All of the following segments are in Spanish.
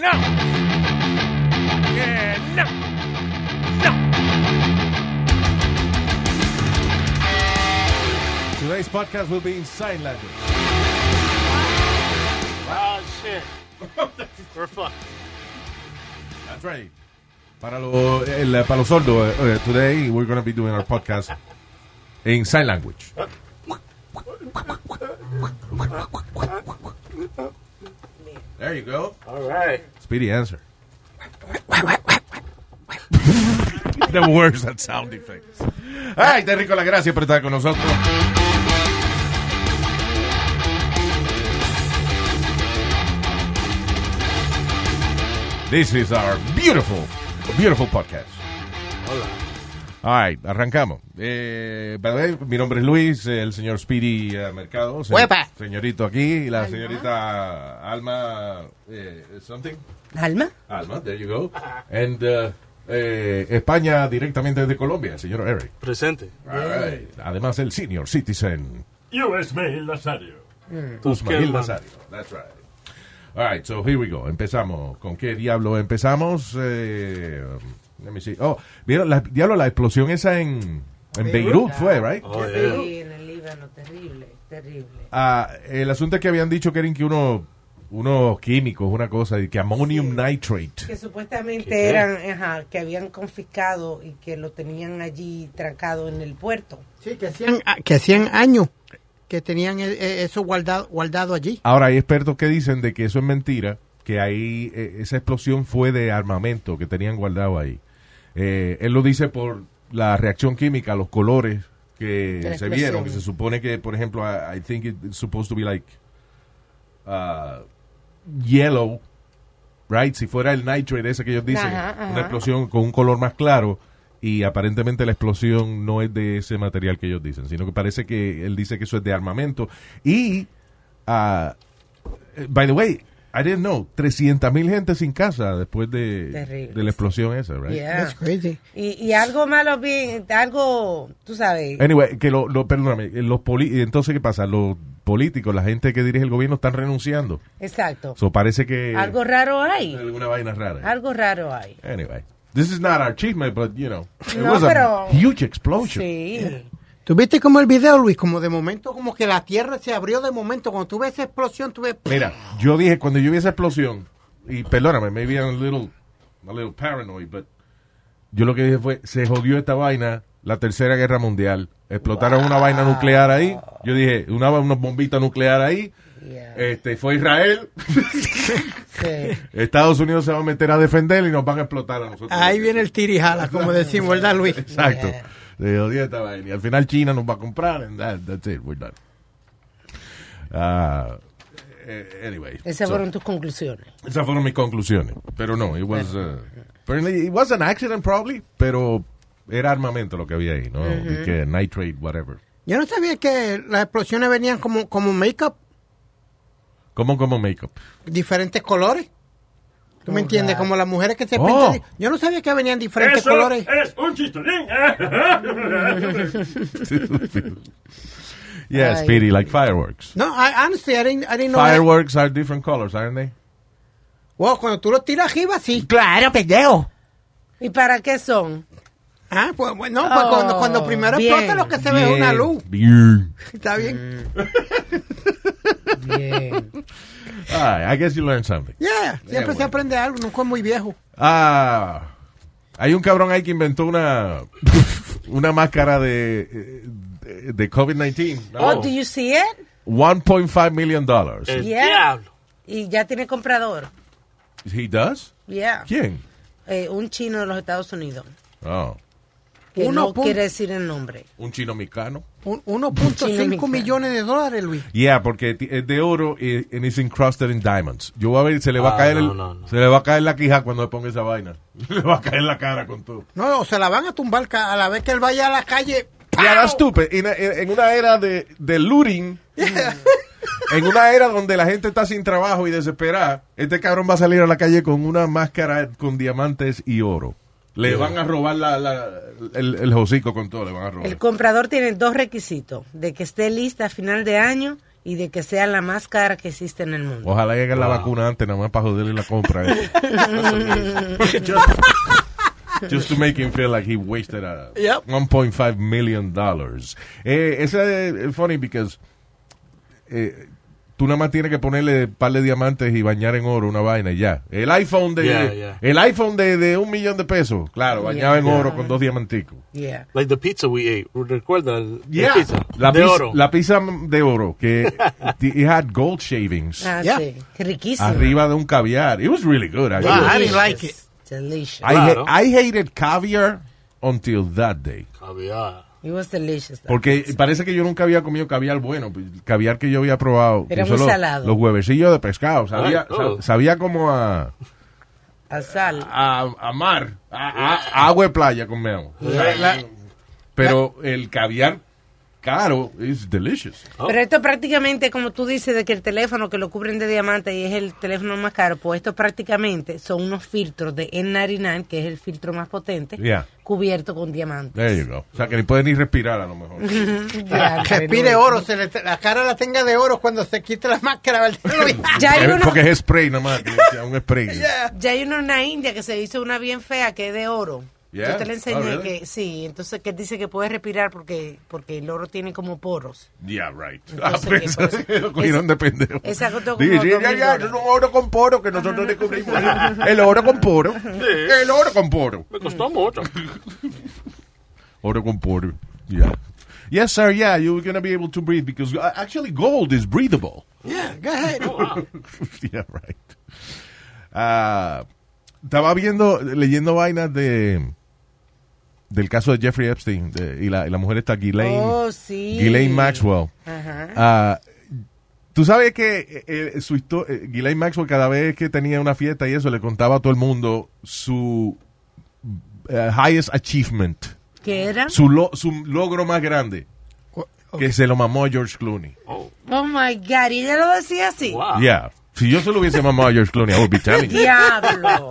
no. Que no. No. Today's podcast will be in sign language. Oh, shit. We're fucked. That's right. Para, lo, el, para los sordos, uh, today we're going to be doing our podcast in sign language. There you go. All right. Speedy answer. the worst at sound effects. Ay, te rico la gracia por estar con nosotros. This is our beautiful, beautiful podcast. Hola. All right, arrancamos. Eh, by the way, mi nombre es Luis, eh, el señor Speedy eh, Mercado. se- Huepa. Señorito aquí, y la señorita Alma, eh, something. Alma. Alma, there you go. And uh, eh, España directamente desde Colombia, el señor Eric. Presente. All right. Además, el senior citizen U.S. Mail Nazario. Usmail Nazario. That's right. All right, so here we go. Empezamos. ¿Con qué diablo empezamos? Eh, let me see. Oh, ¿vieron? La, diablo, la explosión esa en, en Beirut fue, right? Oh, yeah. Sí, en el Líbano, terrible, terrible. Ah, el asunto es que habían dicho que eran que uno, unos químicos, una cosa, y que ammonium nitrate. Que supuestamente ¿Qué? eran, ajá, que habían confiscado y que lo tenían allí trancado en el puerto. Sí, que hacían, ah, que hacían años que tenían eh, eh, eso guardado, guardado allí. Ahora, hay expertos que dicen de que eso es mentira, que ahí eh, esa explosión fue de armamento que tenían guardado ahí. Eh, él lo dice por la reacción química, los colores que se vieron, que se supone que, por ejemplo, I, I think it's supposed to be like uh, yellow, right? Si fuera el nitrate ese que ellos dicen, Ajá, ajá. una explosión con un color más claro. Y aparentemente la explosión no es de ese material que ellos dicen, sino que parece que él dice que eso es de armamento. Y eh, by the way, I didn't know, 300 mil gente sin casa después de, Terrible. de la explosión esa, right? Yeah. That's crazy. Y, y algo malo bien, algo, tú sabes. Anyway, que lo, lo- perdóname, eh, los poli- entonces ¿qué pasa? Los políticos, la gente que dirige el gobierno están renunciando. Exacto. So parece que algo raro hay. alguna vaina rara. Algo raro hay. Anyway, this is not our achievement, but you know, it No, was pero- a huge explosion. Sí. ¿Tú viste como el video, Luis? Como de momento, como que la tierra se abrió de momento. Cuando tú ves esa explosión, tú ves... Mira, yo dije cuando yo vi esa explosión, y perdóname, maybe I'm a little, a little paranoid, but yo lo que dije fue, se jodió esta vaina, la tercera guerra mundial. Explotaron una vaina nuclear ahí. Yo dije, una, una bombita nuclear ahí. Yeah. Este, fue Israel. Sí. Estados Unidos se va a meter a defender y nos van a explotar a nosotros. Ahí viene el tirijala, como decimos, ¿verdad, Luis? Exacto. Yeah. Se jodió esta vaina. Y al final China nos va a comprar. And that- that's it. We're done. Eh, anyway. Esas so- fueron tus conclusiones. Esas fueron mis conclusiones. Pero no, it was, uh, apparently it was an accident probably, pero era armamento lo que había ahí, ¿no? Y que nitrate, whatever. Yo no sabía que las explosiones venían como, como make-up, ¿Cómo como makeup? diferentes colores. ¿Tú me entiendes? Como las mujeres que se Oh. pintan. Yo no sabía que venían diferentes colores. es un chistorín. yeah, Ay. Speedy, like fireworks. No, I, honestly, I didn't, I didn't know. Fireworks are different colors, aren't they? Wow, cuando tú los tiras arriba, sí. Claro, pendejo. ¿Y para qué son? Ah, pues, bueno, no, pues Oh, cuando, cuando primero bien. explota lo que se ve es una Bien, luz. Bien. Está bien. Bien. Ah, I guess you learned something. Yeah, siempre bueno. se aprende algo, nunca es muy viejo. Ah, hay un cabrón ahí que inventó una una máscara de de, de COVID-19. Oh, do you see it? 1.5 million dollars. El Yeah. diablo. Y ya tiene comprador. He does? Yeah. ¿Quién? Eh, un chino de los Estados Unidos. Oh. Que Uno no quiere decir el nombre. Un chino mexicano. Un- 1.5 mexicano. millones de dólares, Luis. Yeah, porque ti- es de oro y and it's encrusted in diamonds. Yo voy a ver, se le va a Ah, caer no, el- no, no. se le va a caer la quija cuando le ponga esa vaina. le va a caer la cara con todo. No, o se la van a tumbar ca- a la vez que él vaya a la calle. Yeah, that's stupid. En, en- en una era de, de looting, en una era donde la gente está sin trabajo y desesperada, este cabrón va a salir a la calle con una máscara con diamantes y oro. Le van a robar la, la- el, el hocico con todo, le van a robar. El comprador tiene dos requisitos, de que esté lista a final de año y de que sea la más cara que existe en el mundo. Ojalá llegue la vacuna antes, nada más para joderle la compra. eh. just, just to make him feel like he wasted a Yep. 1.5 million dollars. Eh, ese es funny because eh, tú nada más tienes que ponerle un par de diamantes y bañar en oro una vaina y ya. El iPhone de Yeah, yeah. el iPhone de, de un millón de pesos, claro, bañado en Yeah. oro con dos diamanticos. Yeah. Like the pizza we ate. ¿Recuerda? Yeah. pizza? La, de pizza, oro. la pizza de oro que it had gold shavings Ah, Yeah. sí. Qué riquísimo. arriba de un caviar. It was really good. actually. Wow, I didn't like it. Delicious. I, Claro. ha- I hated caviar until that day. Caviar. It was delicious. Porque parece que yo nunca había comido caviar bueno. pues, Caviar que yo había probado. Era muy salado. Los huevecillos de pescado. Sabía, oh. sa- sabía como a, Al sal. a, a mar. A, a- a agua de playa comemos. Pero el caviar caro is delicious. Pero esto prácticamente, como tú dices, de que el teléfono que lo cubren de diamante y es el teléfono más caro, pues esto prácticamente son unos filtros de N99, que es el filtro más potente, Yeah. cubierto con diamantes. There you go. O sea que ni puede ni respirar a lo mejor. Ya, Respire oro, se le- la cara la tenga de oro cuando se quite la máscara. Ya hay, Es uno, porque es spray nada más. que sea un spray. ya hay uno en la India que se hizo una bien fea que es de oro. Yeah? Yo te la enseñé Oh, really? que sí, entonces que dice que puede respirar porque porque el oro tiene como poros. Yeah, right. Entonces, Ah, ¿qué pues, lo cogieron de pendejo. dos ya, ya, es un oro con poro que nosotros descubrimos. El oro con poro. El oro con poro. Me costó mucho. Oro con poro. Yeah. Yes, sir. Yeah, you're going to be able to breathe because uh, actually gold is breathable. Yeah, go ahead. yeah, right. Ah, estaba viendo, leyendo vainas de del caso de Jeffrey Epstein de- y, la, y la mujer está Ghislaine, Oh, sí. Ghislaine Maxwell. Ajá. Ah, Tú sabes que eh, eh, su eh, Ghislaine Maxwell cada vez que tenía una fiesta y eso le contaba a todo el mundo su eh, highest achievement, ¿Qué era? su, lo- su logro más grande, que se lo mamó a George Clooney. Oh, Oh my God, y ella lo decía así. wow. Yeah. Si yo se lo hubiese mamado a George Clooney, I would be telling you. Diablo.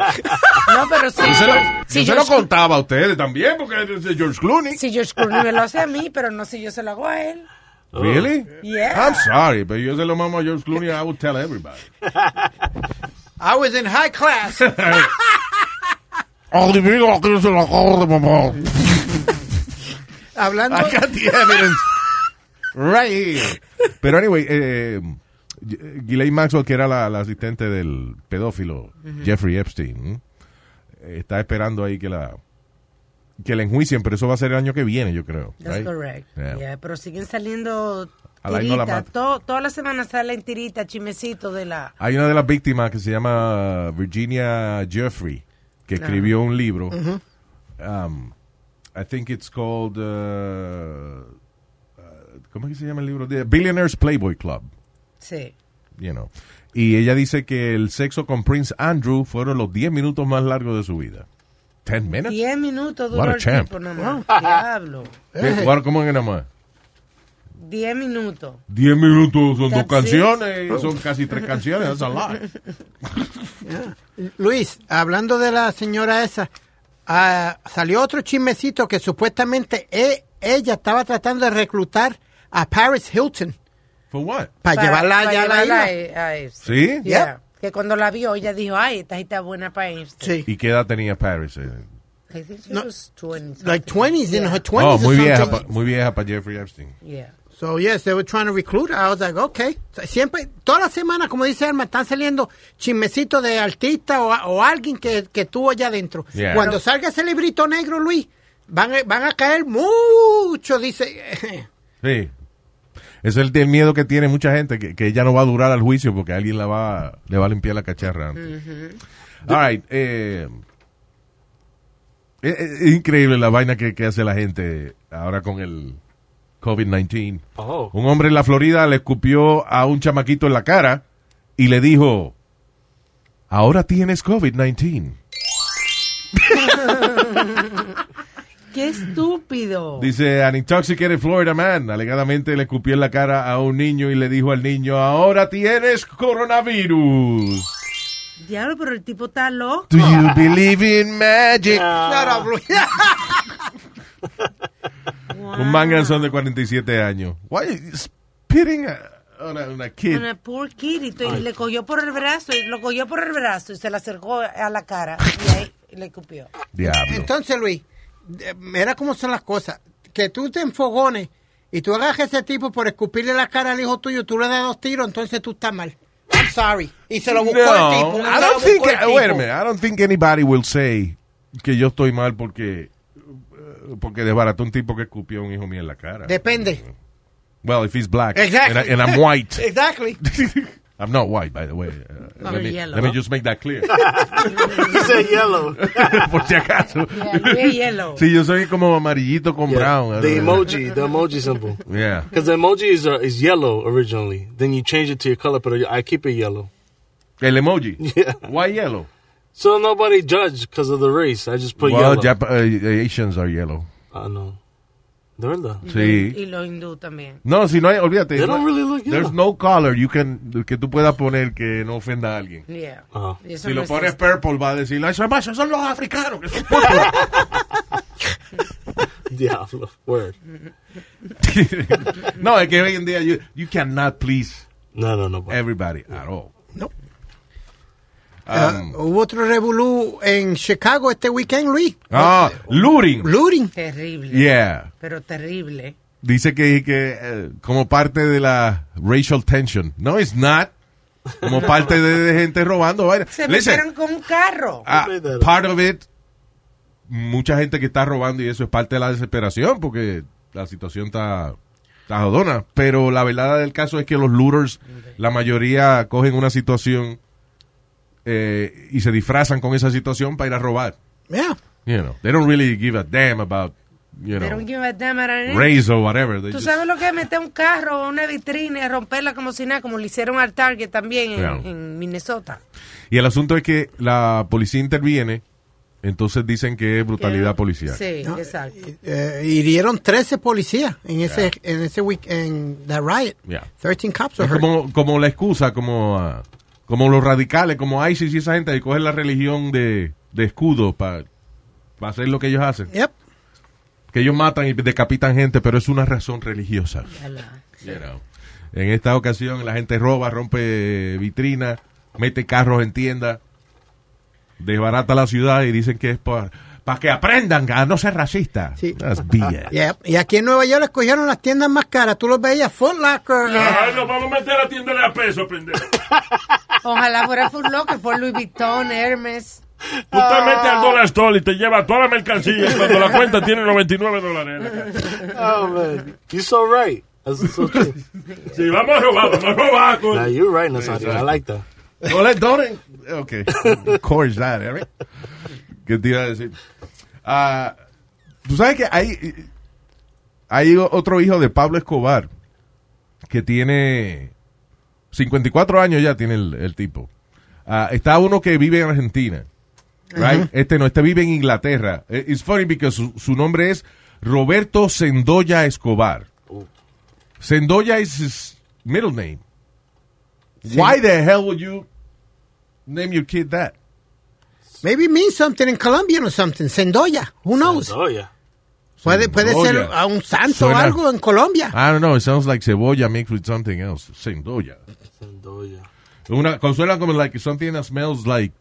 No, pero sí. Yo se lo, si yo se lo George, contaba a ustedes también, porque es de George Clooney. si George Clooney me lo hace a mí, pero no si yo se lo hago a él. Really? Yeah. I'm sorry, pero yo se lo mamo a George Clooney, I would tell everybody. I was in high class. Adivino que se lo acabo de mamar. Hablando. I got the evidence right here. Pero anyway, eh, Ghislaine Maxwell, que era la, la asistente del pedófilo Jeffrey Epstein, está esperando ahí que la que la enjuicien, pero eso va a ser el año que viene, yo creo. That's right? correct. Yeah. Yeah, pero siguen saliendo no tiritas. To- todas las semanas salen tiritas, chimecitos de la... Hay una de las víctimas que se llama Virginia Jeffrey, que escribió un libro. Um, I think it's called. uh, uh, ¿Cómo es que se llama el libro? The Billionaires Playboy Club. Sí. You know. Y ella dice que el sexo con Prince Andrew fueron los 10 minutos más largos de su vida. ¿10 minutes? Diez minutos What duró a el champ. tipo nada más. Diablo. ¿Qué? What- ¿Cómo es que nada más? Diez minutos. 10 minutos son dos That's it. canciones, son casi tres canciones, that's a lot. Luis, hablando de la señora esa, ah, salió otro chismecito que supuestamente e- ella estaba tratando de reclutar a Paris Hilton For what? para llevarla allá a la llevarla isla. a- a eso. ¿Sí? Yeah. Que cuando la vio, ella dijo, ay, esta está buena para irse. Sí. ¿Y qué edad tenía Paris? eh? I think she No, was 20 Like something. 20s, in Yeah. her 20s Oh, or muy vieja, pa- muy vieja para Jeffrey Epstein. Yeah. So, yes, they were trying to recruit her. I was like, okay. Siempre, toda la semana, como dice Alma, están saliendo chismecitos de artistas o, o alguien que, que tuvo allá adentro. Yeah. Cuando salga ese librito negro, Luis, van, a- van a caer mucho, dice. Sí. Es el, el miedo que tiene mucha gente, que, que ella no va a durar al juicio porque alguien la va, le va a limpiar la cacharra antes. All right, eh, Es, es increíble la vaina que, que hace la gente ahora con el COVID-19. Oh. Un hombre en la Florida le escupió a un chamaquito en la cara y le dijo, ahora tienes COVID-19. Qué estúpido. Dice, an intoxicated Florida man alegadamente le escupió en la cara a un niño y le dijo al niño, ahora tienes coronavirus. Diablo, pero el tipo está loco. Do you believe in magic? Claro, Luis. Un manganzón de 47 años. Why are you spitting a- on a, on a kid? Una poor kid y, y le cogió por el brazo, y lo cogió por el brazo y se le acercó a la cara y ahí le cupió. Diablo. Entonces, Luis, mira cómo son las cosas. Que tú te enfogones y tú a ese tipo por escupirle la cara al hijo tuyo, tú le das dos tiros, entonces tú estás mal. I'm sorry. Y se lo buscó el tipo. No, I don't think, wait a minute, I don't think anybody will say que yo estoy mal porque porque desbarató un tipo que escupió a un hijo mío en la cara. Depende. well, if he's black Exactly. and, I, and I'm white. Exactly. I'm not white, by the way. Uh, let, me, yellow. let me just make that clear. You said yellow. Por si acaso. Yeah, yellow. Sí, yo soy como amarillito con brown. The emoji, the emoji symbol. Yeah. Because the emoji is uh, is yellow originally. Then you change it to your color, but I keep it yellow. El emoji. Yeah. Why yellow? So nobody judge because of the race. I just put well, yellow. Jap- uh, Asians are yellow. I know. De verdad. Sí. Y los hindú también. No, si no hay, olvídate. They don't really look there's no color you can, que tú puedas poner que no ofenda a alguien. Yeah. Ah. Y eso Si no lo pones existe. purple va a decir, "Ay, esos esos son los africanos. que son purple". Diablo. Word. no, es que hoy en día you, you cannot please No, no, no. everybody at all. No. Um, Uh, hubo otro revolú en Chicago este weekend, Luis. ah, looting. Looting. Terrible. Yeah. Pero terrible. Dice que, que eh, como parte de la racial tension. No, it's not. Como parte de, de gente robando. Se Listen, metieron con un carro. ah, part of it, mucha gente que está robando y eso es parte de la desesperación porque la situación está, está jodona. Pero la verdad del caso es que los looters, la mayoría cogen una situación eh, y se disfrazan con esa situación para ir a robar. Yeah. You know, they don't really give a damn about, you They don't know, give a damn race or whatever. They ¿Tú just- sabes lo que es meter un carro o una vitrina y romperla como si nada, como le hicieron al Target también en, Yeah. en Minnesota? Y el asunto es que la policía interviene, entonces dicen que es brutalidad policial. Sí, No, exacto. Eh, hirieron 13 policías en ese, en ese week, en the riot. Yeah. 13 cops were Es hurt. como, como la excusa, como, ah, como los radicales, como ISIS y esa gente que cogen la religión de, de escudo para hacer lo que ellos hacen. Yep. Que ellos matan y decapitan gente, pero es una razón religiosa. You know. En esta ocasión la gente roba, rompe vitrinas, mete carros en tiendas, desbarata la ciudad y dicen que es para que aprendan a no ser racistas. Sí. That's BS. Yep. Y aquí en Nueva York escogieron las tiendas más caras. Tú los veías, Foot Locker. Ay, nos vamos a meter a tienda de peso, pendejo. Ojalá fuera Foot Locker, fue Louis Vuitton, Hermes. Tú te metes al Dollar Store y te lleva toda la mercancía y cuando la cuenta tiene 99 dólares. Oh man, you're so right. That's so true. Sí, vamos a robar, vamos a robar. nah, you're right, Nazario. I like that. No le donen. Ok. Of course that, eh, right? ¿Qué te iba a decir? Ah, Tú sabes que hay, hay otro hijo de Pablo Escobar que tiene 54 años ya tiene el, el tipo. Ah, está uno que vive en Argentina. Right? Este no, este vive en Inglaterra. Eh, It's funny because su, su nombre es Roberto Sendoya Escobar. Sendoya is his middle name. Why the hell would you name your kid that? Maybe it means something in Colombian or something. Sendoya. Who knows? Yeah. Puede, puede ser Sendoya. a un santo o algo en Colombia. I don't know. It sounds like cebolla mixed with something else. Sendoya. Una, consuela como like something that smells like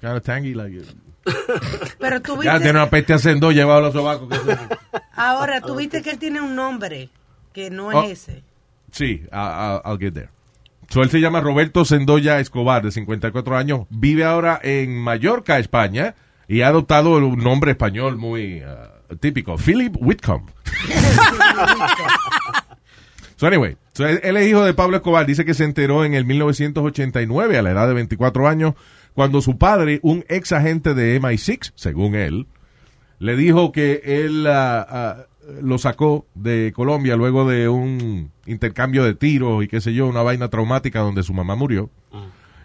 kind of tangy, like. Pero tú Ya tiene viste, una peste a bajo los sobacos. ahora tú viste que él tiene un nombre que no es Oh. ese. Sí, I'll, I'll get there. So, él se llama Roberto Sendoya Escobar, de 54 años. Vive ahora en Mallorca, España, y ha adoptado un nombre español muy uh, típico, Philip Whitcomb. so, anyway, so, él, es hijo de Pablo Escobar. Dice que se enteró en el 1989, a la edad de 24 años, cuando su padre, un ex agente de MI6, según él, le dijo que él ah, ah, lo sacó de Colombia luego de un intercambio de tiros y qué sé yo, una vaina traumática donde su mamá murió.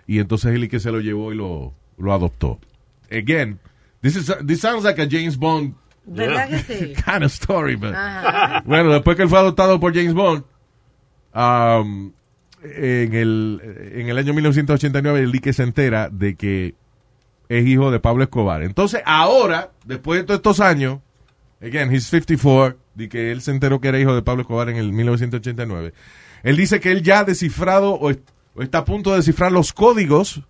Y entonces él y que se lo llevó y lo, lo adoptó. Again, this, is, this sounds like a James Bond ¿Verdad que sí? kind of story, but... Ajá. Bueno, después que él fue adoptado por James Bond, en, el, en el año 1989, el Lique se entera de que es hijo de Pablo Escobar. Entonces, ahora, después de todos estos años, again, he's 54, de que él se enteró que era hijo de Pablo Escobar en el 1989, él dice que él ya ha descifrado o está a punto de descifrar los códigos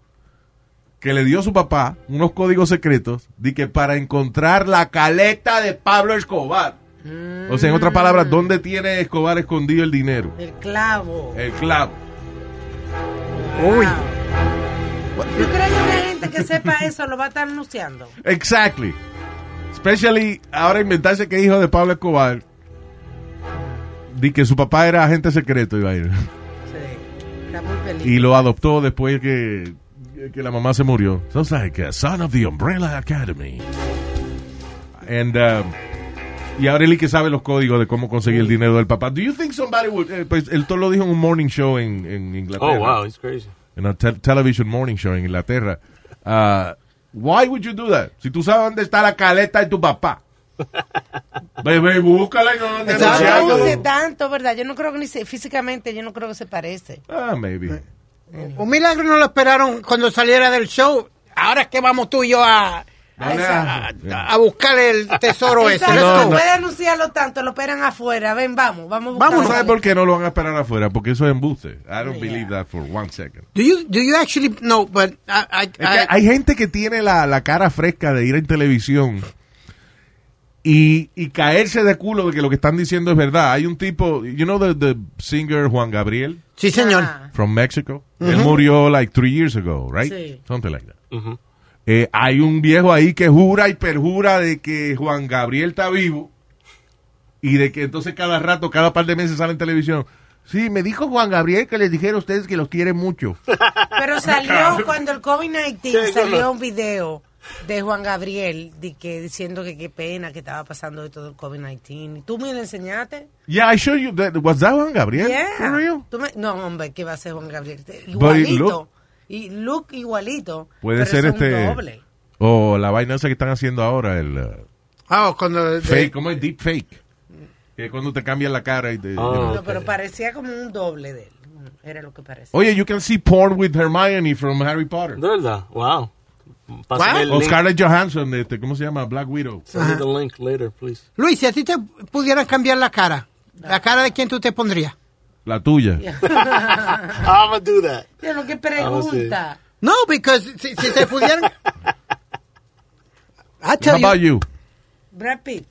que le dio su papá, unos códigos secretos, de que para encontrar la caleta de Pablo Escobar. O sea, en otras palabras, ¿dónde tiene Escobar escondido el dinero? El clavo. El clavo. Uy. ¿Tú crees que una gente que sepa eso lo va a estar anunciando? Exactly. Especially ahora inventarse que hijo de Pablo Escobar. Di que su papá era agente secreto y vaina. Sí. Está muy feliz. Y lo adoptó después que, que la mamá se murió. Sounds like a son of the Umbrella Academy. And, um, y ahora que sabe los códigos de cómo conseguir el dinero del papá. Do you think somebody would... eh, pues él todo lo dijo en un morning show en, en Inglaterra. Oh, wow, he's crazy. en a tel- television morning show en Inglaterra. Uh, why would you do that? Si tú sabes dónde está la caleta de tu papá. Bebé, búscala y no. No anunciando. luce tanto, ¿verdad? Yo no creo que ni se, físicamente, yo no creo que se parece. Ah, maybe. Un milagro no lo esperaron cuando saliera del show. Ahora es que vamos tú y yo a, a, ¿Dónde? esa- a- a buscar el tesoro ese. No, no. puede anunciarlo tanto, lo esperan afuera. Ven, vamos, vamos a Vamos, ¿Tú buscarlo. sabes por qué no lo van a esperar afuera? Porque eso es embuste. I don't believe that for one second. Do you, do you actually no, but I, I, Es que I- hay gente que tiene la, la cara fresca de ir en televisión y, y caerse de culo de que lo que están diciendo es verdad. Hay un tipo, you know the, the singer Juan Gabriel sí señor. Ah, from Mexico. Él murió like three years ago, right? Sí. Something like that. Eh, hay un viejo ahí que jura y perjura de que Juan Gabriel está vivo y de que entonces cada rato, cada par de meses sale en televisión. Sí, me dijo Juan Gabriel que les dijera a ustedes que los quiere mucho. Pero salió cuando el COVID-19 salió un video de Juan Gabriel de que, diciendo que qué pena que estaba pasando de todo el COVID-19. ¿Y ¿Tú me lo enseñaste? Yeah, I show you that. Was that Juan Gabriel? Yeah. For real? Tú me- no, hombre, ¿qué va a ser Juan Gabriel? it Igualito. Y look igualito. Puede pero ser es un este. doble. O la vaina esa que están haciendo ahora, el uh, Ah, cuando de- fake, ¿cómo es? Deep fake. Que cuando te cambian la cara y te. know. No, pero parecía como un doble de él. Era lo que parecía. Oye, you can see porn with Hermione from Harry Potter. ¿De verdad? Wow. O. Scarlett Johansson, este, ¿cómo se llama? Black Widow. Send me the link later, please. Luis, si a ti te pudieran cambiar la cara, ¿la cara de quién tú te pondrías? La tuya. I'm gonna do that. Que Ah, pregunta. No, because si, si te pudieran... I How tell about you, you? Brad Pitt.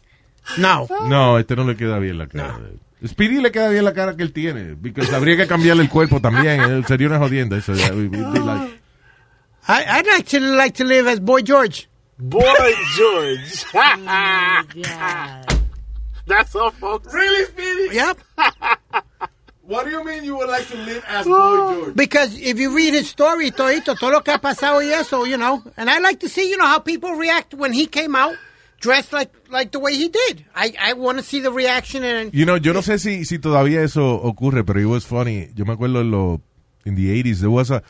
no. No, este no le queda bien la cara. Speedy le queda bien la cara que él tiene. Porque habría que cambiarle el cuerpo también. eh, Sería una jodienda eso. like- I, I'd actually like to live as Boy George. Boy George. Ya. That's all, folks. Really, Speedy? Yep. What do you mean you would like to live as Boy George? Because if you read his story, todito, todo lo que ha pasado y eso, you know, and I like to see, you know, how people react when he came out dressed like like the way he did. I, I want to see the reaction and You know, yo no sé si, si todavía eso ocurre, pero it was funny. Yo me acuerdo en lo, in the 80s, there was a,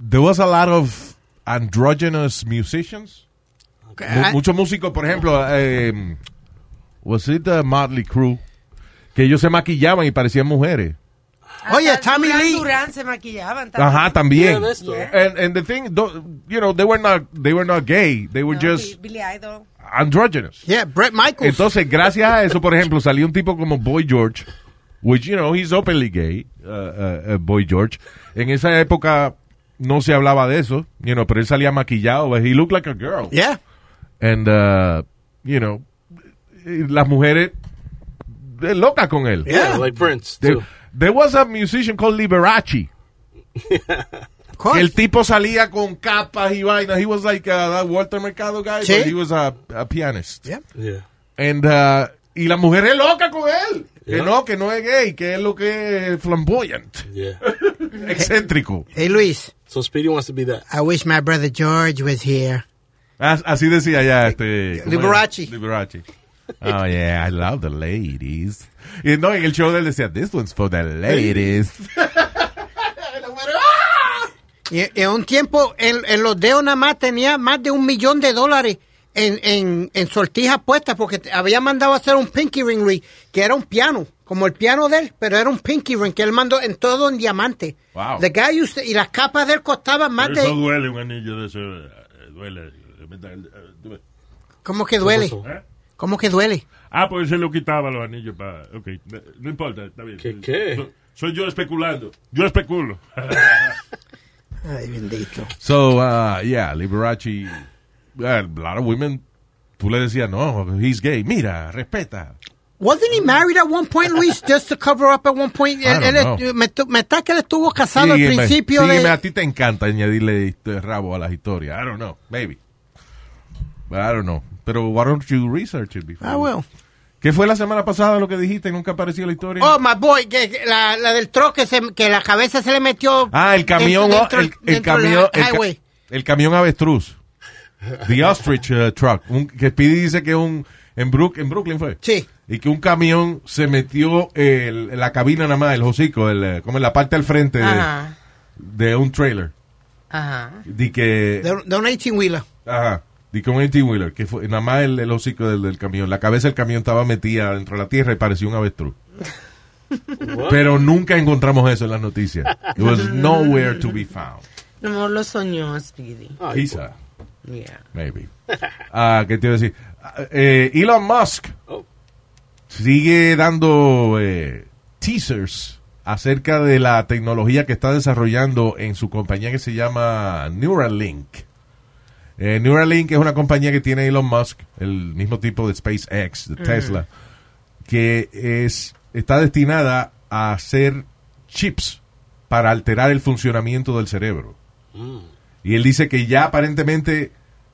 there was a lot of androgynous musicians. Okay, I- muchos músicos, por ejemplo, eh, was it the Motley Crue? Que ellos se maquillaban y parecían mujeres. Oye, Hasta Tommy Duran Lee. Duran se maquillaban también. Ajá, también. Yeah. And, and the thing, you know, they were not, they were not gay. They were No, just Billy Idol. androgynous. yeah, Brett Michaels. Entonces, gracias a eso, por ejemplo, salió un tipo como Boy George, which, you know, he's openly gay, uh, uh, uh, Boy George. En esa época no se hablaba de eso, you know, pero él salía maquillado, but he looked like a girl. yeah. And, uh, you know, las mujeres locas con él. Yeah, like Prince, There, too. there was a musician called Liberace. Of course. Que el tipo salía con capas y vainas. He was like uh, that Walter Mercado guy, Sí. but he was a, a pianist. Yeah. Yeah. And, uh, y la mujer es loca con él. Que no, que no es gay, que es lo que es flamboyant, Yeah. excéntrico. Hey, Luis, So Speedy wants to be that. I wish my brother George was here. As- Así decía ya este. ¿cómo Liberace. Liberace. Oh, yeah, I love the ladies. Y no, en el show de él decía, this one's for the ladies. Y en un tiempo, en, en los dedos nada más tenía más de un millón de dólares en, en, en sortijas puestas porque te- había mandado a hacer un pinky ring, Luis, que era un piano, como el piano de él, pero era un pinky ring que él mandó en todo en diamante. Wow. The guy used- y las capas de él costaban más Eso de... duele, un anillo de eso. eh, Duele. eh, ¿Cómo que duele? ¿Eh? ¿Cómo que duele? Ah, pues se lo quitaba los anillos para... Ok, no- importa, está bien. ¿Qué, qué? So- soy yo especulando. Yo especulo. Ay, bendito. So, uh, yeah, Liberace, uh, a lot of women, tú le decías, no, he's gay. Mira, respeta. Wasn't he married at one point, Luis? Just to cover up at one point. I Él- don't él- know. me, me está que él estuvo casado al principio sígueme, a de... ti te encanta añadirle este rabo a las historias. I don't know, maybe. But I don't know. Pero why don't you research it before? Ah, well. ¿Qué fue la semana pasada lo que dijiste nunca apareció la historia? Oh, my boy, que, la, la del truck que, se, que la cabeza se le metió. ah, el camión, dentro- el, el dentro del camión, el, el camión avestruz. The ostrich uh, truck. Un- que Speedy dice que un, en, Brook, en Brooklyn fue. Sí. Y que un camión se metió el- en la cabina nada más, el hocico, el, eh, como en la parte al frente de, de un trailer. Ajá. Di que, De, de un 18-wheeler. ajá, di que un 18-wheeler, que fue nada más el, el hocico del, del camión. La cabeza del camión estaba metida dentro de la tierra y parecía un avestruz. Pero nunca encontramos eso en las noticias. It was nowhere to be found. No lo soñó Speedy. Quizá, Yeah. maybe. Ah, ¿qué te iba a decir? Ah, eh, Elon Musk Oh. sigue dando eh, teasers acerca de la tecnología que está desarrollando en su compañía que se llama Neuralink. Eh, Neuralink es una compañía que tiene Elon Musk, el mismo tipo de SpaceX, de Tesla, que es está destinada a hacer chips para alterar el funcionamiento del cerebro. Y él dice que ya aparentemente,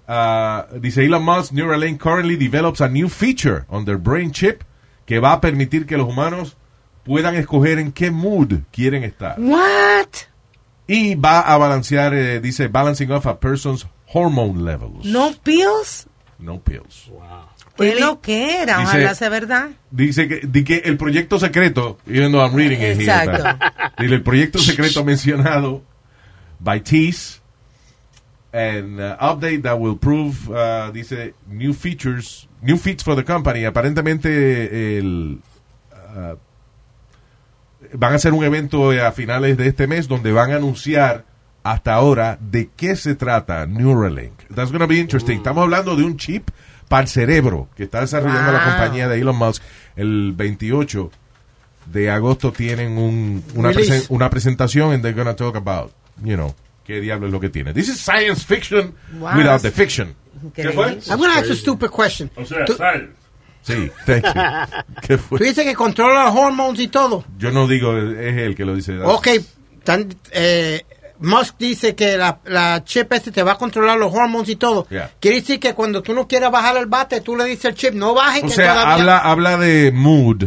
ah, dice Elon Musk, Neuralink currently develops a new feature on their brain chip que va a permitir que los humanos puedan escoger en qué mood quieren estar. What? Y va a balancear, eh, dice, balancing off a person's hormone levels. No pills. No pills. ¿Qué lo que era? Dice- Ojalá sea verdad. Dice que, di que el proyecto secreto, even though I'm reading it here, Exacto. dice, el proyecto secreto mencionado by Tease and uh, update that will prove, uh, dice, new features, new feats for the company. Aparentemente el, uh, van a hacer un evento a finales de este mes donde van a anunciar hasta ahora de qué se trata Neuralink. That's going to be interesting. Estamos hablando de un chip para el cerebro que está desarrollando la Wow. compañía de Elon Musk. El 28 de agosto tienen un, una, Release. presen- una presentación and they're going to talk about, you know, qué diablo es lo que tiene. This is science fiction Wow. without the fiction. ¿Qué fue? I'm gonna ask a stupid question. O sea, tú, sal. Sí, thank you. ¿Qué fue? tú dices que controla los hormones y todo. Yo no digo, es él que lo dice. Ok, tan- eh, Musk dice que la, la chip este te va a controlar los hormones y todo. Yeah. Quiere decir que cuando tú no quieras bajar el bate, tú le dices al chip, no baje, O que sea, todavía... habla, habla de mood,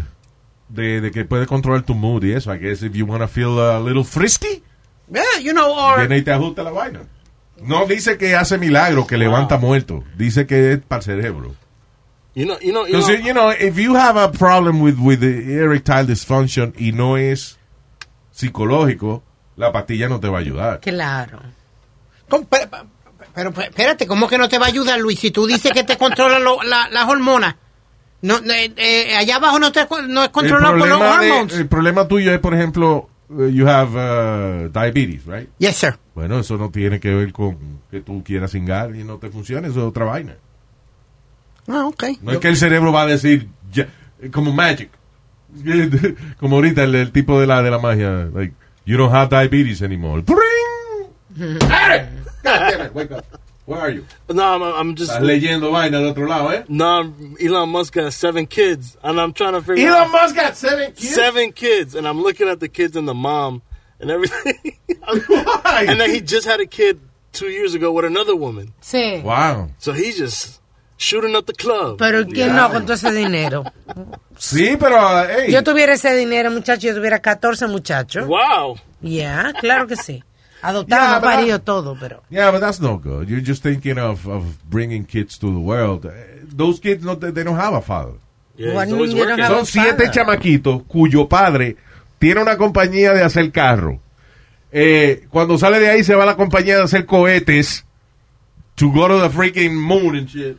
de, de que puede controlar tu mood y eso. I guess if you want to feel a little frisky, Yeah, you know, or... viene y te ajusta la vaina. No dice que hace milagro, que levanta muerto. Dice que es para el cerebro. You know, you know, you know, you know, if you have a problem with, with the erectile dysfunction y no es psicológico, la pastilla no te va a ayudar. Claro. Pero, espérate, ¿cómo que no te va a ayudar, Luis? Si tú dices que te controlan lo- la- las hormonas. No, eh, eh, allá abajo no, te, no es controlado por los hormones. el problema tuyo es, por ejemplo, uh, you have uh, diabetes, right? Yes, sir. Bueno, eso no tiene que ver con que tú quieras cingar y no te funcione, eso es otra vaina. Ah, ok. No es que el cerebro va a decir, ya, como magic. como ahorita el, el tipo de la, de la magia, like, you don't have diabetes anymore. Bring! ¡Hey! God damn it, wake up. Where are you? no, I'm, I'm just. Estás leyendo vaina de otro lado, ¿eh? No, Elon Musk has seven kids, and I'm trying to figure Elon out Elon Musk got seven kids. seven kids, and I'm looking at the kids and the mom and everything. Why? and then he just had a kid two years ago with another woman, Sí. Wow. so he's just shooting up the club. Pero ¿quién no con todo ese dinero? Sí, pero, hey. Yo tuviera ese dinero, muchacho, yo tuviera 14 muchachos. wow. Ya, claro que sí. Adoptaron, Yeah, parido todo, pero. Yeah, but that's no good. You're just thinking of, of bringing kids to the world. Those kids, no, they don't have a father. Yeah, Son siete father. chamaquitos cuyo padre tiene una compañía de hacer carro. Eh, cuando sale de ahí se va a la compañía de hacer cohetes to go to the freaking moon and shit.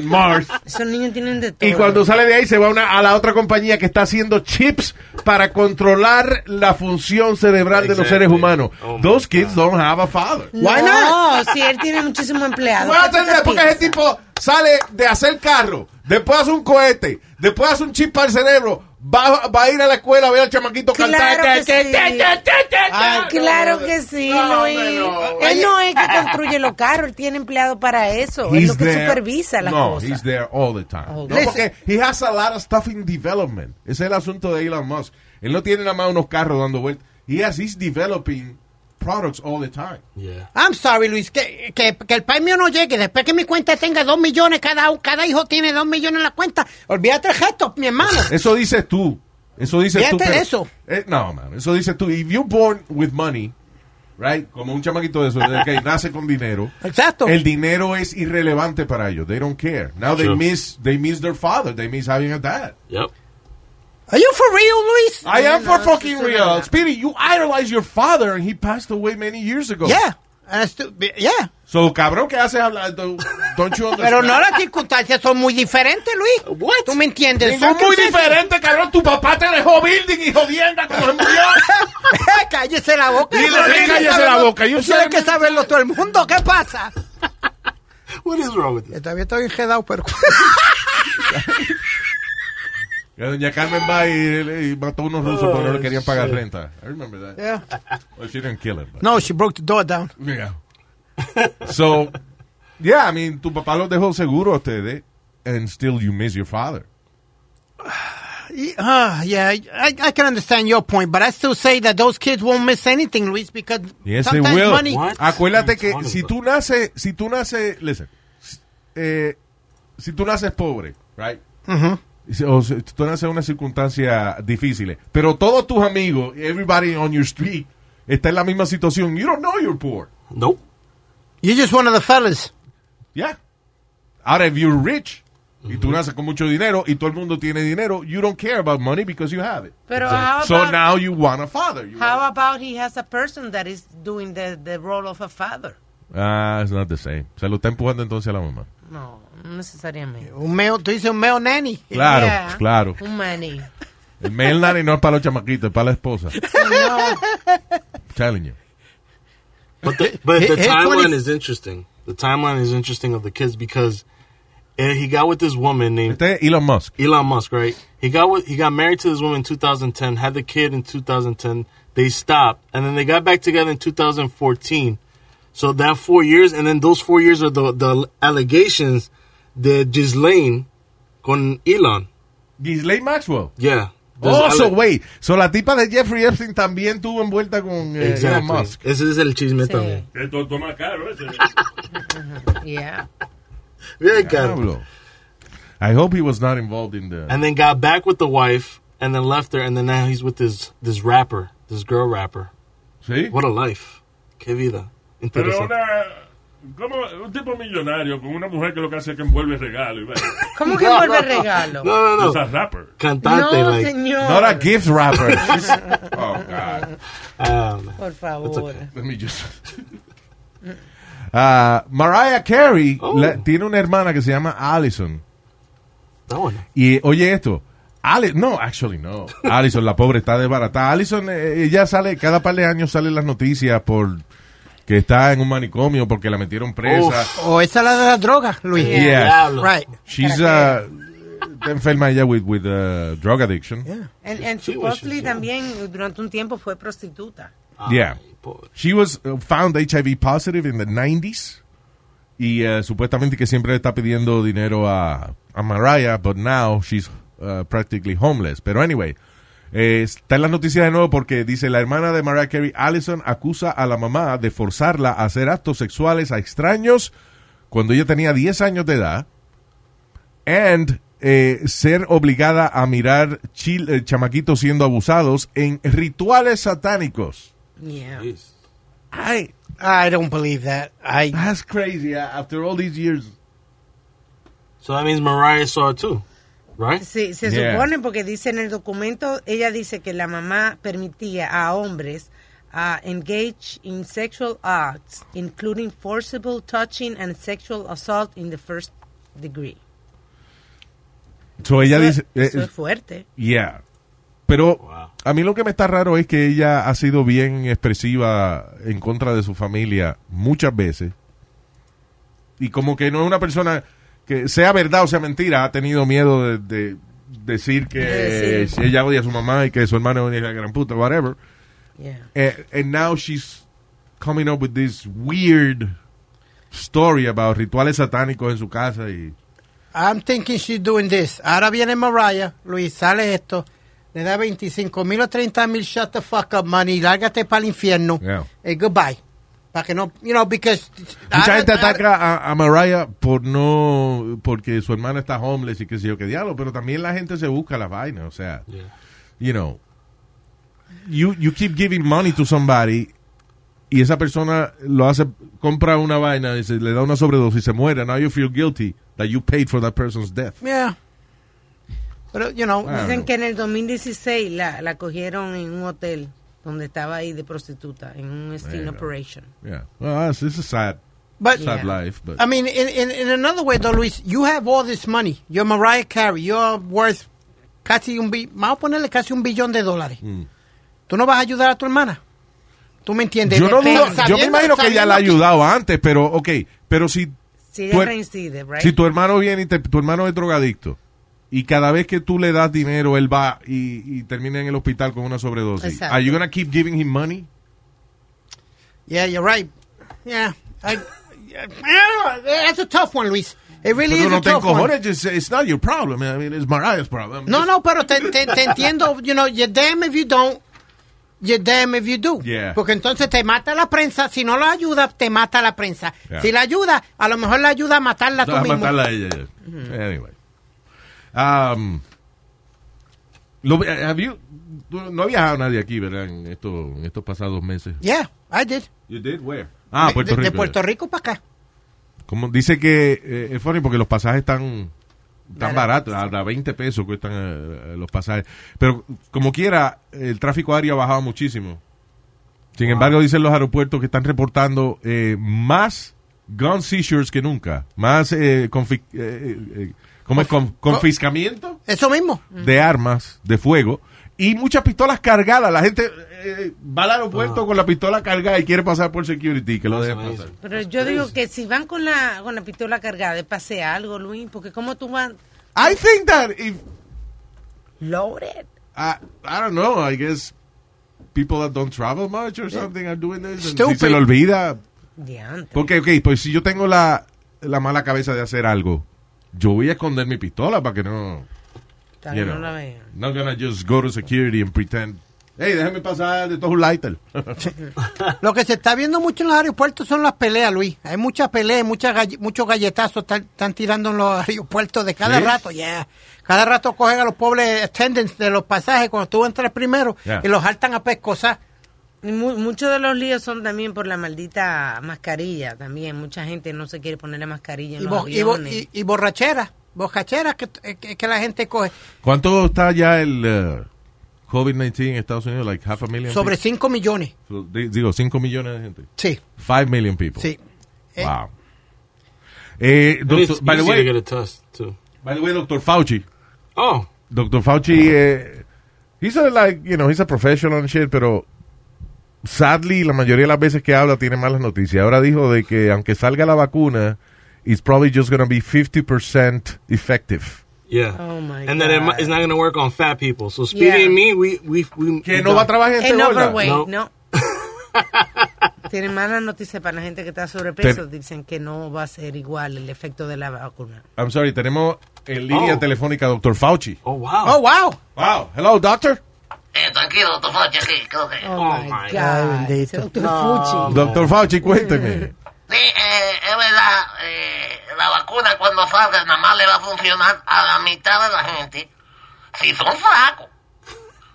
Mars. Esos niños tienen de todo. Y cuando sale de ahí se va a una- a la otra compañía que está haciendo chips para controlar la función cerebral de los seres humanos. Oh Those kids don't have a father. Why no, si él tiene muchísimos empleados. No, ¿qué tú te entender, porque ese tipo sale de hacer carro, después hace un cohete, después hace un chip para el cerebro, va, va a ir a la escuela a ver al chamaquito Claro cantar. que sí. Ay, Claro que sí, No, Luis. no. Él no es que construye los carros, él tiene empleado para eso. He's lo que there- supervisa las no, cosas. he's there all the time. Oh, no, porque he has a lot of stuff in development. Ese es el asunto de Elon Musk. Él no tiene nada más unos carros dando vueltas. He has, he's developing products all the time. Yeah. I'm sorry, Luis, que, que, que el país mío no llegue. Después que mi cuenta tenga dos millones, cada, cada hijo tiene dos millones en la cuenta. Olvídate el gesto, mi hermano. Eso dices tú. Eso dices tú. Fíjate pero- eso. Eh, no, man. Eso dices tú. If you're born with money, right? Como un chamaquito de eso, que nace con dinero. Exacto. El dinero es irrelevante para ellos. They don't care. Now they Sure. miss, they miss their father. They miss having a dad. Yep. Are you for real, Luis? I am for fucking real. Speedy, you idolize your father and he passed away many years ago. Yeah. And yeah. So, cabrón, ¿qué haces hablando? Don't you understand? Pero no, las circunstancias son muy diferentes, Luis. What? ¿Tú me entiendes? Son muy diferentes, cabrón. Tu papá te dejó building y jodienda como se murió. cállese la boca. Dile, cállese saberlo- la boca. Yo Eso sé- hay que saberlo todo el mundo. ¿Qué pasa? What is wrong with this? Todavía estoy enjedado, pero... Que doña Carmen va y, y mató a unos rusos porque no le querían pagar renta. I remember that. Yeah. Well, she didn't kill him. but- No, she broke the door down. Yeah. So, yeah, I mean, tu papá los dejó seguro a ustedes and still you miss your father. Ah, yeah, I, I can understand your point, but I still say that those kids won't miss anything, Luis, because Yes, they sometimes will. money... What? Acuérdate que si tú naces, si tú naces, listen, eh, si tú naces pobre, right? Y si- O naces en una circunstancia difícil, pero todos tus amigos, everybody on your street, está en la misma situación. You don't know you're poor. Nope. You're just one of the fellas. Yeah. Ahora, if you're rich, y tú naces con mucho dinero, y todo el mundo tiene dinero, you don't care about money because you have it. Pero how So about, now you want a father. You how about he has a person that is doing the, the role of a father? Ah, it's not the same. Se lo está empujando entonces a la mamá. No, no necesariamente. Un meo, tú dices un meo nanny. Claro, Yeah, claro. Un maní. El mail nanny no es para los chamaquitos, es para la esposa. No, Telling you. But the, but the Hey, hey, timeline 20 is interesting. The timeline is interesting of the kids because uh, he got with this woman named Este Elon Musk. Elon Musk, right? He got with, he got married to this woman in 2010, had the kid in 2010. They stopped, and then they got back together in 2014. So that four years, and then those four years are the the allegations that Ghislaine con Elon. Ghislaine Maxwell. Yeah. There's Oh, so wait. So la tipa de Jeffrey Epstein también tuvo envuelta con eh, Elon. Musk. Ese es el chisme Sí. también. Que todo más caro ese. yeah. Very caro. I hope he was not involved in the... And then got back with the wife, and then left her, and then now he's with this this rapper, this girl rapper. ¿Sí? What a life. Qué vida. Pero Interesante. una. Como un tipo millonario con una mujer que lo que hace es que envuelve regalo y va. ¿Cómo que envuelve no, no. regalo? No, no, no. rapper. Cantante, No, like. señor. Not a gift rapper. Oh, God. um, Por favor. Let me just... Ah, Mariah Carey Oh. la- tiene una hermana que se llama Allison. está bueno. Y oye esto. Ali no, actually no. Allison, la pobre, está desbaratada. Allison, eh, ella sale, cada par de años salen las noticias por que está en un manicomio porque la metieron presa. O esa es la de las drogas, Luis. Yeah. Yeah. Right. She's uh, está enferma ella with, with uh, drug addiction. Yeah. And, and pues, supposedly también durante un tiempo fue prostituta. Yeah. Pobre. She was uh, found HIV positive in the 90s. Y uh, supuestamente que siempre le está pidiendo dinero a, a Mariah, but now she's uh, practically homeless. Pero anyway, eh, está en las noticias de nuevo porque dice la hermana de Mariah Carey, Allison, acusa a la mamá de forzarla a hacer actos sexuales a extraños cuando ella tenía 10 años de edad. And eh, ser obligada a mirar chil- eh, chamaquitos siendo abusados en rituales satánicos. Yeah. I, I don't believe that. I that's crazy. After all these years. So that means Mariah saw it too, right? Sí, se Yeah. supone porque dice en el documento, ella dice que la mamá permitía a hombres a engage in sexual acts, including forcible touching and sexual assault in the first degree. So ella Eso- dice. eh, eso es fuerte. Yeah. Pero Wow. a mí lo que me está raro es que ella ha sido bien expresiva en contra de su familia muchas veces. Y como que no es una persona que sea verdad o sea mentira, ha tenido miedo de, de decir que decir. ella odia a su mamá y que su hermano odia a la gran puta, whatever. Yeah. Eh, and now she's coming up with this weird story about rituales satánicos en su casa y I'm thinking she's doing this. Ahora viene Mariah, Luis, sale esto, le da 25 mil o 30 mil, shut the fuck up, money, lárgate para el infierno. Yeah. Eh, goodbye. Para que no, you know, because... Mucha gente ataca a, a Mariah por no, porque su hermana está homeless y qué sé yo qué diablo, pero también la gente se busca la vaina, o sea, Yeah. you know, you, you keep giving money to somebody y esa persona lo hace, compra una vaina y se le da una sobredosis y se muere, now you feel guilty that you paid for that person's death. Yeah. Pero, you know. Dicen que en el 2016 la, la cogieron en un hotel donde estaba ahí de prostituta, en un sting operation. Yeah, well, that's, it's a sad, but... sad Yeah. life, but I mean, in, in, in another way, though, Luis, you have all this money. You're Mariah Carey. You're worth casi un bi vamos a ponerle casi un billón de dólares. ¿Tú no vas a ayudar a tu hermana? ¿Tú me entiendes? Mm. yo no yo me imagino que ella la ha ayudado antes, pero, ok, pero si Si er- reincide, right? Si tu hermano viene y te- tu hermano es drogadicto y cada vez que tú le das dinero él va y, y termina en el hospital con una sobredosis, Exacto. are you gonna keep giving him money? Yeah, you're right. Yeah. I, yeah, that's a tough one, Luis. It really Pero is no a te tough one. just- it's not your problem. I mean, it's Mariah's problem. No, no, pero te, te, te entiendo. You know, you're damn if you don't. You're damn if you do. Yeah. Porque entonces te mata la prensa. Si no la ayuda, te mata la prensa. Yeah. Si la ayuda, a lo mejor la ayuda a matarla tú No, a mismo. matarla a ella. yeah. Anyway. Um, lo- have you- tú no ha viajado nadie aquí, ¿verdad? En, esto, en estos pasados meses. Yeah, I did. You did? Where? Ah, De- Puerto de, Rico. de Puerto Rico para acá. Como dice que eh, es funny porque los pasajes están tan baratos, a, a 20 pesos cuestan eh, los pasajes. Pero como quiera, el tráfico aéreo ha bajado muchísimo. Sin embargo, dicen los aeropuertos que están reportando eh, más gun seizures que nunca. Más eh, confi- eh, eh, ¿cómo es? Con- confiscamiento Eso mismo. de armas de fuego y muchas pistolas cargadas. La gente eh, va al aeropuerto con la pistola cargada y quiere pasar por security, que lo dejen pasar. Pero yo digo que si van con la, con la pistola cargada, pase algo, Luis, porque como tú vas I think that if loaded. I, I don't know. I guess people that don't travel much or something are doing this. and Si Stupid. se le olvida. Porque, ok, pues si yo tengo la, la mala cabeza de hacer algo, yo voy a esconder mi pistola para que no. You know, no la vean. not gonna just go to security and pretend. Hey, déjame pasar de todo un lighter. Lo que se está viendo mucho en los aeropuertos son las peleas, Luis. Hay muchas peleas, muchas galle- muchos galletazos están, están tirando en los aeropuertos de cada ¿Sí? rato, yeah. Cada rato cogen a los pobres attendants de los pasajes cuando tú entras primero Yeah. y los saltan a pescosar. Muchos de los líos son también por la maldita mascarilla. También mucha gente no se quiere poner la mascarilla en Y, los bo- y, aviones. y, y borracheras, borracheras que, que, que la gente coge. ¿Cuánto está ya el uh, COVID-19 en Estados Unidos? Like half a million Sobre people? 5 millones. Digo, 5 millones de gente. Sí, 5 million people. sí. Eh, Wow. Eh, doctor, by the to way, get a test too. by the way, Dr. Fauci. Oh, Dr. Fauci, eh, he's a, like, you know, he's a professional and shit, pero sadly, la mayoría de las veces que habla tiene malas noticias. Ahora dijo de que aunque salga la vacuna, it's probably just going to be 50% effective. yeah. Oh, my and that it, God. mi- it's not going to work on fat people. So Speedy Yeah. and me, we we we Que no va a trabajar en En gorda. No. no. Tienen malas noticias para la gente que está sobrepeso. Ten- Dicen que no va a ser igual el efecto de la vacuna. I'm sorry, tenemos en línea Oh. telefónica a Dr. Fauci. Oh wow. Oh, wow. Wow. Hello, doctor. Eh, tranquilo, doctor Fauci, aquí, creo que... Oh, Oh, my God. Bendito. Doctor No. Fuchi. Doctor Fauci, cuénteme. Sí, eh, es verdad, eh, la vacuna cuando salga nada más le va a funcionar a la mitad de la gente. Si son flacos,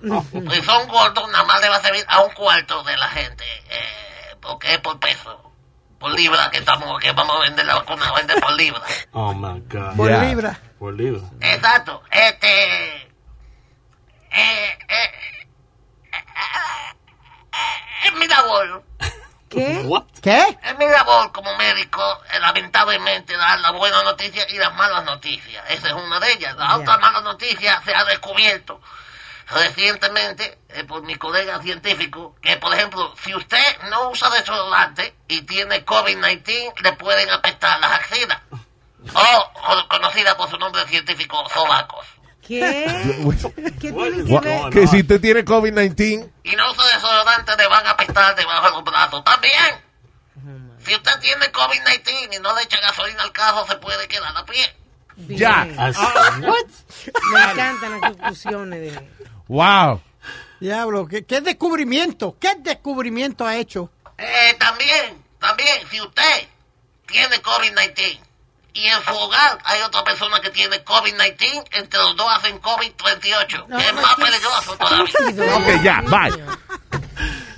si son gordos, nada más le va a servir a un cuarto de la gente. Eh, porque es por peso. Por libra que estamos, que vamos a vender la vacuna, a vender por libra. Oh my God. Por libra. Por libra. Exacto. Este. Eh, eh, eh, es mi labor. ¿Qué? What? ¿Qué? Es mi labor como médico, eh, lamentablemente, dar las buenas noticias y las malas noticias. Esa es una de ellas. La otra mala noticia se ha descubierto recientemente eh, por mi colega científico que, por ejemplo, si usted no usa desodorante y tiene COVID-19, le pueden apestar las axilas. O, o conocida por su nombre científico, sobacos. ¿Qué? ¿Qué tiene que ver? Que si usted tiene COVID-19, y no usa desodorante le van a apestar debajo de los brazos también. Si usted tiene COVID-19 y no le echa gasolina al carro, se puede quedar a pie. Bien. ya. As- Me encantan las conclusiones de... Wow. Diablo, ¿qué, qué descubrimiento? ¿Qué descubrimiento ha hecho? Eh, también, también, si usted tiene COVID-19 y en su hogar hay otra persona que tiene COVID-19, entre los dos hacen COVID-38, que es más peligroso todavía. Ok, ya, bye.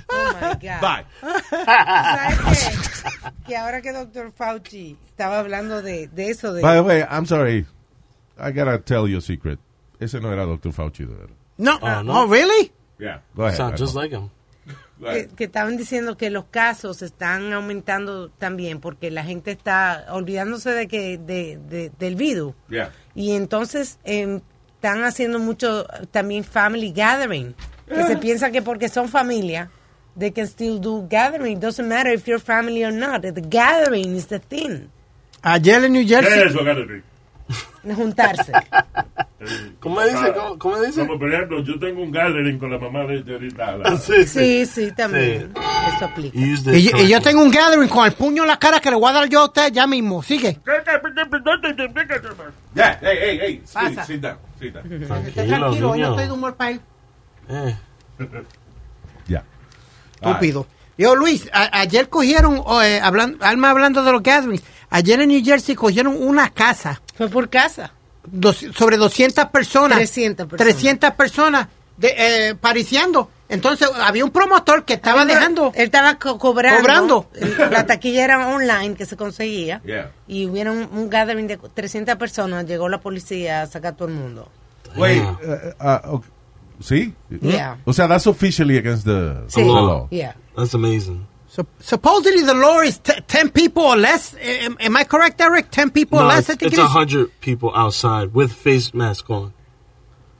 Oh my God. Bye. ¿Sabes qué? Que ahora que Dr. Fauci estaba hablando de, de eso, de... By the way, I'm sorry. I gotta tell you a secret. Ese no era Dr. Fauci, de verdad. No, Oh, no. oh, really? Yeah, go ahead. Sound just like him. Que, estaban diciendo que los casos están aumentando también porque la gente está olvidándose de que de, de- del virus. Yeah. y entonces em, están haciendo mucho también family gathering que se piensa que porque son familia they can still do gathering. Doesn't matter if you're family or not. The gathering is the thing. Ayer en New ¿Qué es Jersey. Juntarse ¿Cómo dice? ¿Cómo, cómo dice? Como por ejemplo, yo tengo un gathering con la mamá de, ahorita. la- Sí, sí sí también eso aplica Y, y yo tengo un gathering con el puño en la cara que le voy a dar yo a usted ya mismo. Sigue. Yeah, hey, hey, hey. Pasa. sit down, sit down. Esté Tranquilo, tranquilo, hoy no niño. estoy de humor para él. Eh. Ya. Estúpido. Yo, Luis, a- ayer cogieron, oh, eh, hablan- Alma hablando de los gatherings, ayer en New Jersey cogieron una casa fue por casa dos- sobre 200 personas. 300 personas. 300 personas de, eh, pariciando. Entonces había un promotor que estaba dejando. Él estaba co- cobrando. Cobrando. La taquilla era online que se conseguía. Yeah. Y hubiera un, un gathering de 300 personas. Llegó la policía a sacar a todo el mundo. Wait, Damn. uh, uh, okay. ¿Sí? Yeah. O sea, that's officially against the, Sí. the law. Yeah. That's amazing. So- supposedly the law is t- 10 people or less. Am, am I correct, Eric? 10 people No, or less, I think it's it is. 100 people outside with face mask on.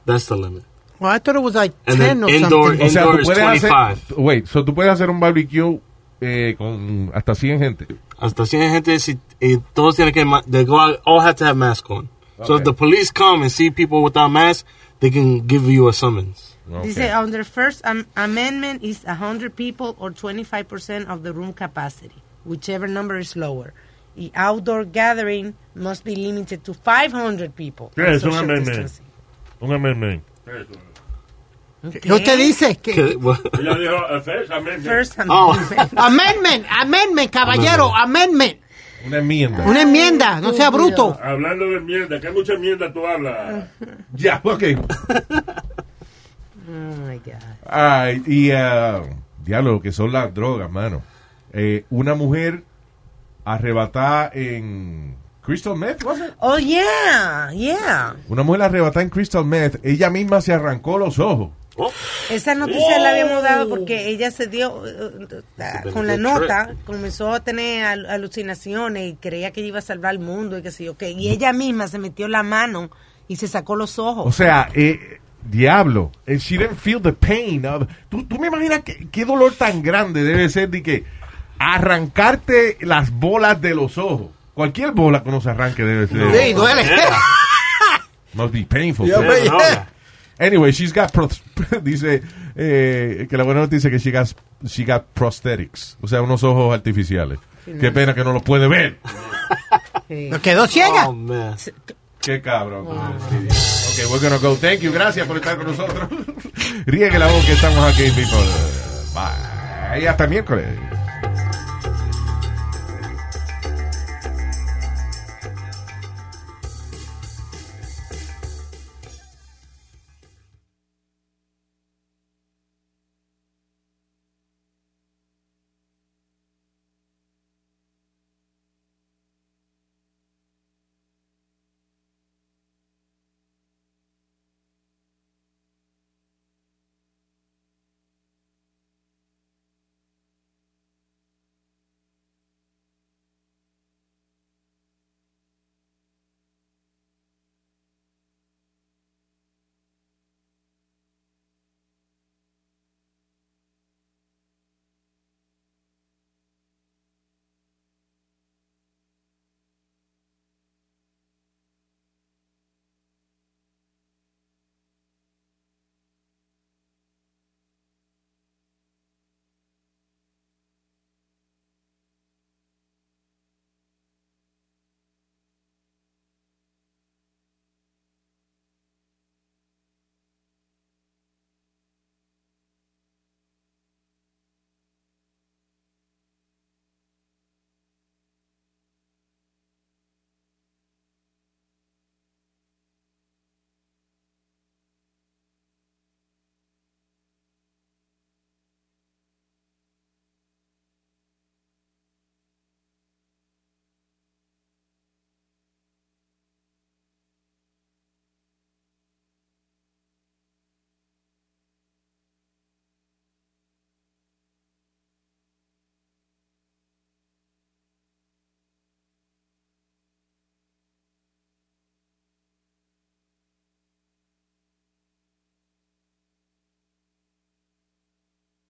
That's the limit. Well, I thought it was like And 10 or indoor- something. O sea, Indoor tú is puedes hacer, 25. wait, so tú puedes hacer un barbecue eh, con hasta 100 gente. Hasta 100 gente, si, y todos tienen que, ma- they go out, all have to have masks on. So if the police come and see people without masks, they can give you a summons. Okay. Dice, under first am- amendment is 100 people or 25% of the room capacity, whichever number is lower. Y outdoor gathering must be limited to 500 people. ¿Qué es un amendment? Un amendment. ¿Qué usted dice? ¿Qué? Okay, well, Ella dijo, eh, first amendment. First Oh. amendment. Amendment, amendment, caballero, amendment. Una enmienda. Una enmienda, no sea bruto. Hablando de mierda, que mucha mierda tú hablas. Ya, ok. Oh my God. Ay, y uh, diablo, lo que son las drogas, mano. Eh, una mujer arrebatada en Crystal Meth, ¿was it? Oh, yeah, yeah. Una mujer arrebatada en Crystal Meth, ella misma se arrancó los ojos. Esa noticia la habíamos dado porque ella se dio, eh, eh, con la nota, comenzó a tener al- alucinaciones y creía que iba a salvar al mundo y que sí, ok. Y ella misma se metió la mano y se sacó los ojos. O sea, eh, diablo, she didn't feel the pain. of- ¿Tú, tú me imaginas qué, qué dolor tan grande debe ser de que arrancarte las bolas de los ojos. Cualquier bola que uno se arranque debe ser. Sí, duele. Must be painful. Yeah, yeah. Anyway, she's got pros- dice eh, que la buena noticia es que she got, she got prosthetics, o sea, unos ojos artificiales. Qué pena que no los puede ver. Sí. Nos quedó ciega. oh man. Qué cabrón. Ok, we're gonna go. Thank you. Gracias por estar con nosotros. Riegue la voz que estamos aquí, people. Bye. Y hasta miércoles.